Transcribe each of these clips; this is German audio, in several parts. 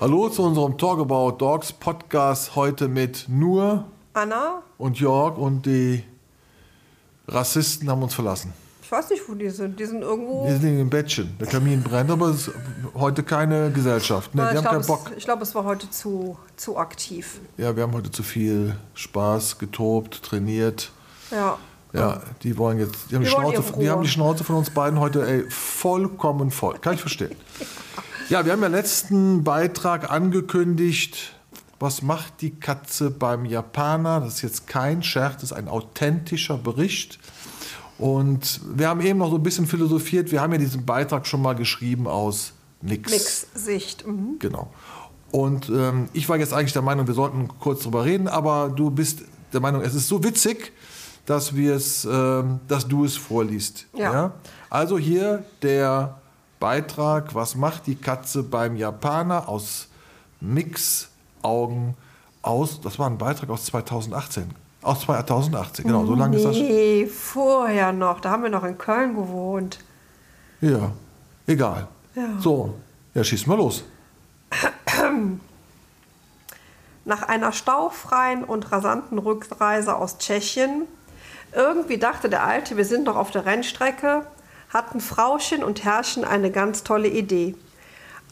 Hallo zu unserem Talk About Dogs Podcast heute mit nur Anna, und Jörg und die Rassisten haben uns verlassen. ich weiß nicht, wo die sind. Die sind irgendwo. Wir sind im Bettchen. Der Kamin brennt, aber es heute keine Gesellschaft. Ne, Na, wir ich haben glaube, keinen Bock. es, ich glaub, es war heute zu, zu aktiv. Ja, wir haben heute zu viel Spaß, getobt, trainiert. Ja. Ja, die wollen jetzt, die haben, die, Schnauze, die haben die Schnauze von uns beiden heute ey, vollkommen voll. Kann ich verstehen. Ja, wir haben ja letzten Beitrag angekündigt, was macht die Katze beim Japaner? Das ist jetzt kein Scherz, das ist ein authentischer Bericht. Und wir haben eben noch so ein bisschen philosophiert. Wir haben ja diesen Beitrag schon mal geschrieben aus Nix. Nix Sicht. Mhm. Genau. Und ähm, ich war jetzt eigentlich der Meinung, wir sollten kurz drüber reden, aber du bist der Meinung, es ist so witzig, dass wir es, ähm, dass du es vorliest. Ja. Also hier der Beitrag, was macht die Katze beim Japaner aus Nix Augen aus? Das war ein Beitrag aus 2018. Aus 2018, genau. So lange ist das. Nee, vorher noch. Da haben wir noch in Köln gewohnt. Ja, egal. Ja. So, ja, schieß mal los. Nach einer staufreien und rasanten Rückreise aus Tschechien, irgendwie dachte der Alte, wir sind noch auf der Rennstrecke, hatten Frauchen und Herrchen eine ganz tolle Idee.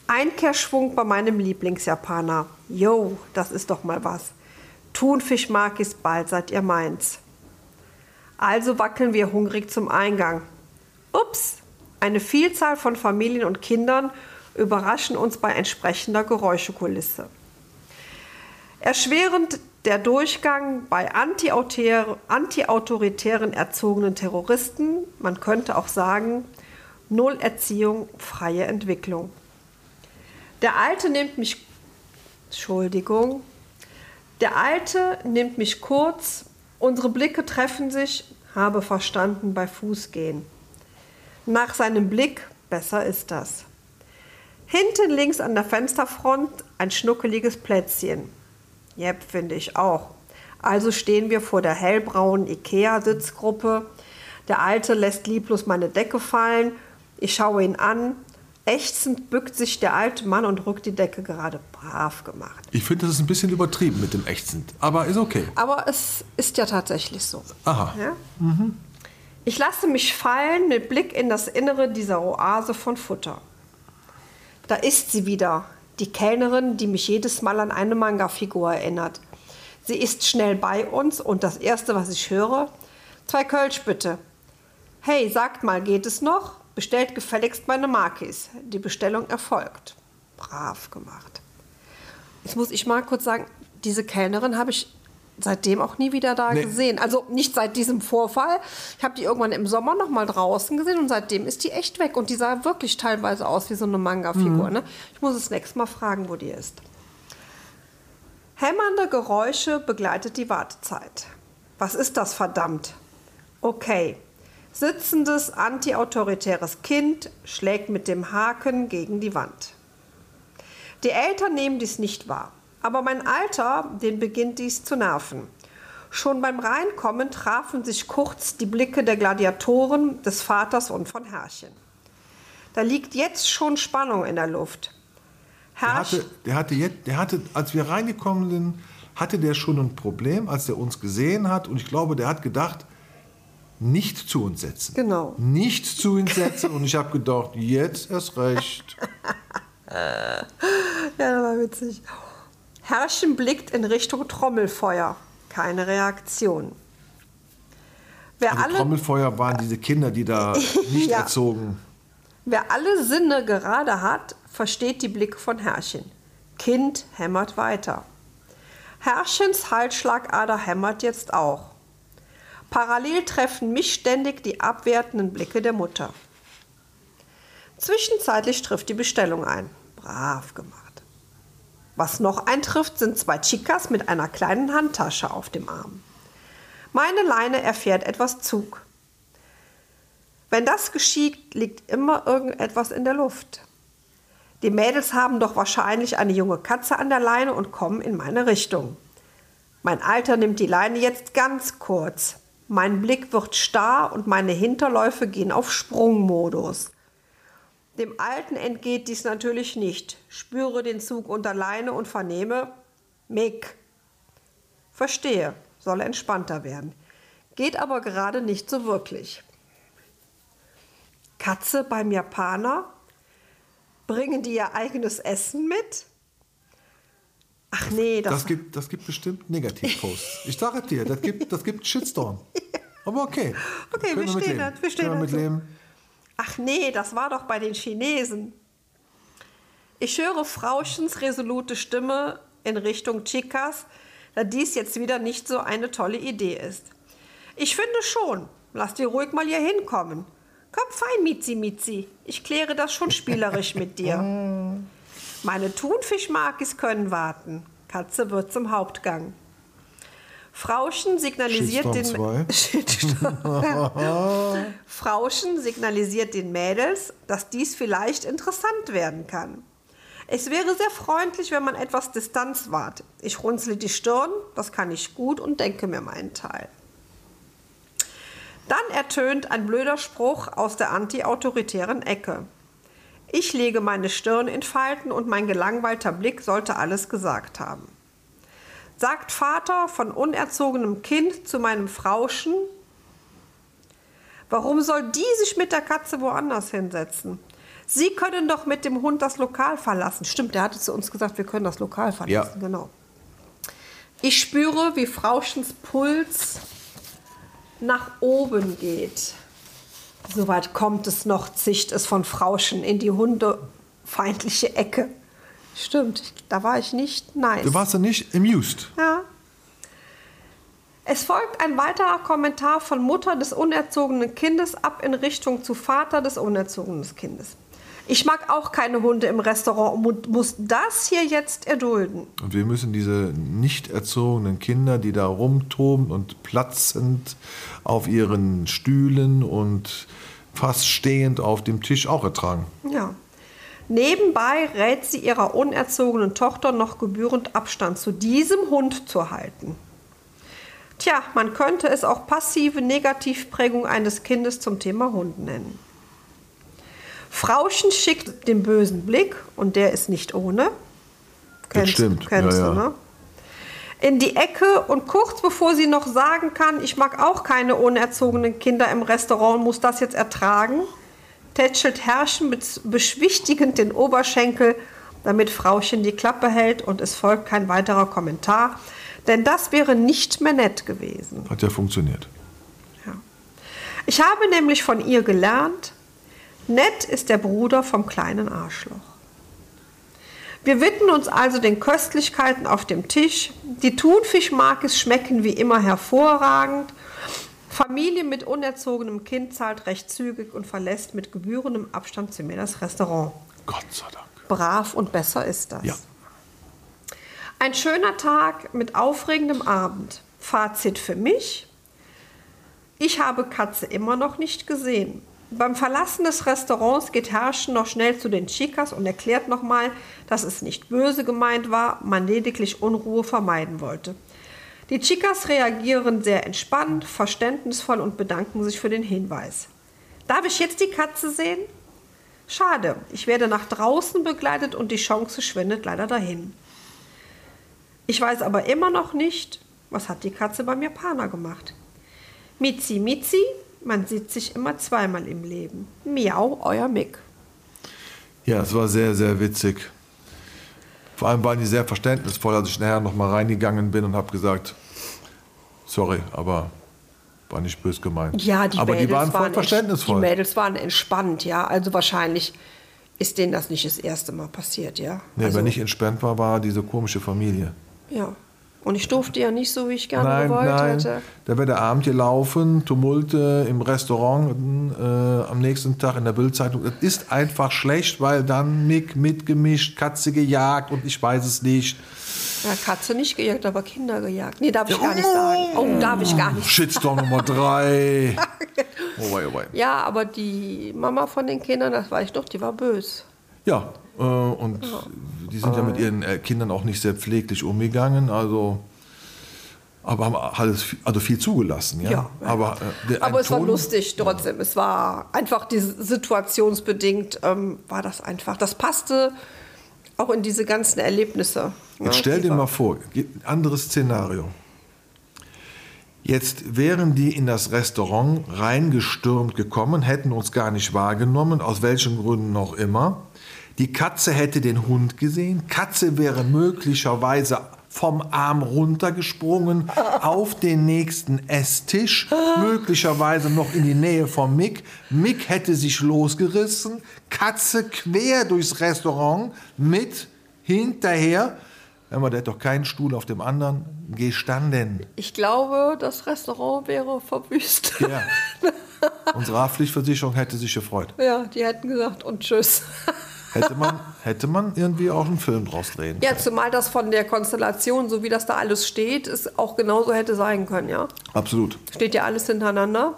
Einkehrschwung bei meinem Lieblingsjapaner. Yo, das ist doch mal was. Thunfisch mag ich's bald, seid ihr meins. Also wackeln wir hungrig zum Eingang. Ups, eine Vielzahl von Familien und Kindern überraschen uns bei entsprechender Geräuschekulisse. Erschwerend der Durchgang bei antiautor- antiautoritären erzogenen Terroristen, man könnte auch sagen, Null Erziehung, freie Entwicklung. Der Alte nimmt mich, Entschuldigung, der Alte nimmt mich kurz, unsere Blicke treffen sich, habe verstanden bei Fußgehen. Nach seinem Blick, besser ist das. Hinten links an der Fensterfront ein schnuckeliges Plätzchen. Jep, finde ich auch. Also stehen wir vor der hellbraunen Ikea-Sitzgruppe. Der Alte lässt lieblos meine Decke fallen. Ich schaue ihn an. Ächzend bückt sich der alte Mann und rückt die Decke gerade brav gemacht. Ich finde, das ist ein bisschen übertrieben mit dem Ächzend, aber ist okay. Aber es ist ja tatsächlich so. Aha. Ja? Ich lasse mich fallen mit Blick in das Innere dieser Oase von Futter. Da ist sie wieder, die Kellnerin, die mich jedes Mal an eine Manga-Figur erinnert. Sie ist schnell bei uns und das Erste, was ich höre, zwei Kölsch bitte. Hey, sagt mal, geht es noch? Bestellt gefälligst meine Markis. Die Bestellung erfolgt. Brav gemacht. Jetzt muss ich mal kurz sagen, diese Kellnerin habe ich seitdem auch nie wieder da Nee. gesehen. Also nicht seit diesem Vorfall. Ich habe die irgendwann im Sommer noch mal draußen gesehen und seitdem ist die echt weg. Und die sah wirklich teilweise aus wie so eine Manga-Figur. Ne? Ich muss das nächste Mal fragen, wo die ist. Hämmernde Geräusche begleitet die Wartezeit. Was ist das verdammt? Okay. Sitzendes antiautoritäres Kind schlägt mit dem Haken gegen die Wand. Die Eltern nehmen dies nicht wahr. Aber mein Alter, den beginnt dies zu nerven. Schon beim Reinkommen trafen sich kurz die Blicke der Gladiatoren, des Vaters und von Herrchen. Da liegt jetzt schon Spannung in der Luft. Der Herrch, hatte, der hatte jetzt, der hatte, als wir reingekommen sind, hatte der schon ein Problem, als er uns gesehen hat. Und ich glaube, der hat gedacht, nicht zu uns setzen. Genau. Nicht zu uns setzen. Und ich habe gedacht, jetzt erst recht. Ja, das war witzig. Herrchen blickt in Richtung Trommelfeuer. Keine Reaktion. Wer, Also alle, Trommelfeuer waren diese Kinder, die da nicht Ja. erzogen. wer alle Sinne gerade hat, versteht die Blicke von Herrchen. Kind hämmert weiter. Herrchens Halsschlagader hämmert jetzt auch. Parallel treffen mich ständig die abwertenden Blicke der Mutter. Zwischenzeitlich trifft die Bestellung ein. Brav gemacht. Was noch eintrifft, sind zwei Chicas mit einer kleinen Handtasche auf dem Arm. Meine Leine erfährt etwas Zug. Wenn das geschieht, liegt immer irgendetwas in der Luft. Die Mädels haben doch wahrscheinlich eine junge Katze an der Leine und kommen in meine Richtung. Mein Alter nimmt die Leine jetzt ganz kurz. Mein Blick wird starr und meine Hinterläufe gehen auf Sprungmodus. Dem Alten entgeht dies natürlich nicht. Spüre den Zug unter Leine und vernehme Mick. Verstehe, soll entspannter werden. Geht aber gerade nicht so wirklich. Katze beim Japaner? Bringen die ihr eigenes Essen mit? Ach nee, das, Das gibt, das gibt bestimmt Negativposts. Ich sage dir, das gibt, das gibt Shitstorm. Aber okay. Okay, wir stehen mitleben. da- wir stehen wir dazu. mitleben. Ach nee, das war doch bei den Chinesen. Ich höre Frauchens resolute Stimme in Richtung Chicas, da dies jetzt wieder nicht so eine tolle Idee ist. Ich finde schon. Lass dir ruhig mal hier hinkommen. Komm fein, Mizi Mizi. Ich kläre das schon spielerisch mit dir. Meine Thunfischmakis können warten. Katze wird zum Hauptgang. Frauchen signalisiert den. Frauchen signalisiert den Mädels, dass dies vielleicht interessant werden kann. Es wäre sehr freundlich, wenn man etwas Distanz wahrt. Ich runzle die Stirn, das kann ich gut und denke mir meinen Teil. Dann ertönt ein blöder Spruch aus der antiautoritären Ecke. Ich lege meine Stirn in Falten und mein gelangweilter Blick sollte alles gesagt haben. Sagt Vater von unerzogenem Kind zu meinem Frauchen, warum soll die sich mit der Katze woanders hinsetzen? Sie können doch mit dem Hund das Lokal verlassen. Stimmt, der hatte zu uns gesagt, wir können das Lokal verlassen. Ja. Genau. Ich spüre, wie Frauchens Puls nach oben geht. Soweit kommt es noch, zicht es von Frauchen in die hundefeindliche Ecke. Stimmt, da war ich nicht nice. Du warst ja nicht amused. Ja. Es folgt ein weiterer Kommentar von Mutter des unerzogenen Kindes ab in Richtung zu Vater des unerzogenen Kindes. Ich mag auch keine Hunde im Restaurant und muss das hier jetzt erdulden. Und wir müssen diese nicht erzogenen Kinder, die da rumtoben und platzend auf ihren Stühlen und fast stehend auf dem Tisch auch ertragen. Ja. Nebenbei rät sie ihrer unerzogenen Tochter noch gebührend Abstand zu diesem Hund zu halten. Tja, man könnte es auch passive Negativprägung eines Kindes zum Thema Hund nennen. Frauchen schickt den bösen Blick, und der ist nicht ohne. Kennst, stimmt, Kennst ja, du, ja. ne? In die Ecke und kurz bevor sie noch sagen kann, ich mag auch keine unerzogenen Kinder im Restaurant, muss das jetzt ertragen, tätschelt Herrchen bez- beschwichtigend den Oberschenkel, damit Frauchen die Klappe hält und es folgt kein weiterer Kommentar, denn das wäre nicht mehr nett gewesen. Hat ja funktioniert. Ja. Ich habe nämlich von ihr gelernt, nett ist der Bruder vom kleinen Arschloch. Wir widmen uns also den Köstlichkeiten auf dem Tisch. Die Thunfischmarkis schmecken wie immer hervorragend. Familie mit unerzogenem Kind zahlt recht zügig und verlässt mit gebührendem Abstand zu mir das Restaurant. Gott sei Dank. Brav und besser ist das. Ja. Ein schöner Tag mit aufregendem Abend. Fazit für mich. Ich habe Katze immer noch nicht gesehen. Beim Verlassen des Restaurants geht Herrschen noch schnell zu den Chicas und erklärt nochmal, dass es nicht böse gemeint war, man lediglich Unruhe vermeiden wollte. Die Chicas reagieren sehr entspannt, verständnisvoll und bedanken sich für den Hinweis. Darf ich jetzt die Katze sehen? Schade, ich werde nach draußen begleitet und die Chance schwindet leider dahin. Ich weiß aber immer noch nicht, was hat die Katze beim Japaner gemacht. Mizi Mizi, man sieht sich immer zweimal im Leben. Miau, euer Mick. Ja, es war sehr, sehr witzig. Vor allem waren die sehr verständnisvoll, als ich nachher noch mal reingegangen bin und habe gesagt, sorry, aber war nicht böse gemeint. Ja, die aber Mädels die waren voll verständnisvoll. Die Mädels waren entspannt, ja. Also wahrscheinlich ist denen das nicht das erste Mal passiert, ja. nee, also, wer nicht entspannt war, war diese komische Familie. Ja. Und ich durfte ja nicht so, wie ich gerne Nein, gewollt nein. hätte. Da wird der Abend gelaufen, Tumulte im Restaurant äh, am nächsten Tag in der Bildzeitung. Das ist einfach schlecht, weil dann Mick mitgemischt, Katze gejagt und ich weiß es nicht. Ja, Katze nicht gejagt, aber Kinder gejagt. Nee, darf ich gar nicht sagen. Oh, darf ich gar nicht. Shitstorm Nummer drei. Oh wei, oh wei. Ja, aber die Mama von den Kindern, das weiß ich doch, die war böse. Ja, und die sind ja mit ihren äh, Kindern auch nicht sehr pfleglich umgegangen. Also Aber haben alles, viel- also viel zugelassen, ja. Ja. Aber, äh, der- Aber es war Ton- lustig trotzdem. Es war einfach diese situationsbedingt, ähm, war das einfach. Das passte auch in diese ganzen Erlebnisse. ne, Jetzt stell die dir mal vor, anderes Szenario. Jetzt wären die in das Restaurant reingestürmt gekommen, hätten uns gar nicht wahrgenommen, aus welchen Gründen noch immer. Die Katze hätte den Hund gesehen. Katze wäre möglicherweise vom Arm runtergesprungen auf den nächsten Esstisch, möglicherweise noch in die Nähe vom Mick. Mick hätte sich losgerissen, Katze quer durchs Restaurant mit hinterher. Mal, der hat doch keinen Stuhl auf dem anderen gestanden. Ich glaube, das Restaurant wäre verwüstet. Ja. Unsere Haftpflichtversicherung hätte sich gefreut. Ja, die hätten gesagt und tschüss. Hätte man, hätte man irgendwie auch einen Film draus drehen Ja, zumal das von der Konstellation, so wie das da alles steht, es auch genauso hätte sein können, ja. Absolut. Steht ja alles hintereinander.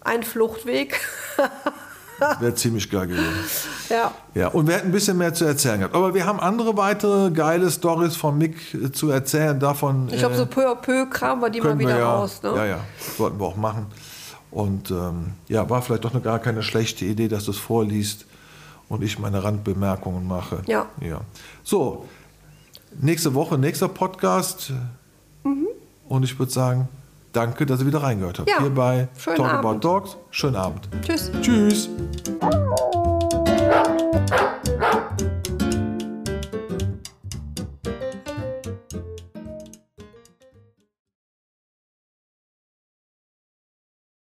Ein Fluchtweg. Wäre ziemlich geil gewesen. ja. Ja, und wir hätten ein bisschen mehr zu erzählen gehabt. Aber wir haben andere weitere geile Stories von Mick zu erzählen. Davon Ich glaube, äh, so peu à peu kramen wir die mal können wir wieder ja, raus. Ne? ja, ja, sollten wir auch machen. Und ähm, ja, war vielleicht doch eine, gar keine schlechte Idee, dass du es vorliest und ich meine Randbemerkungen mache. Ja. ja. So, nächste Woche, nächster Podcast. Mhm. Und ich würde sagen, danke, dass ihr wieder reingehört habt. Ja. Hier bei Schönen Talk Abend. About Dogs. Schönen Abend. Tschüss. Tschüss.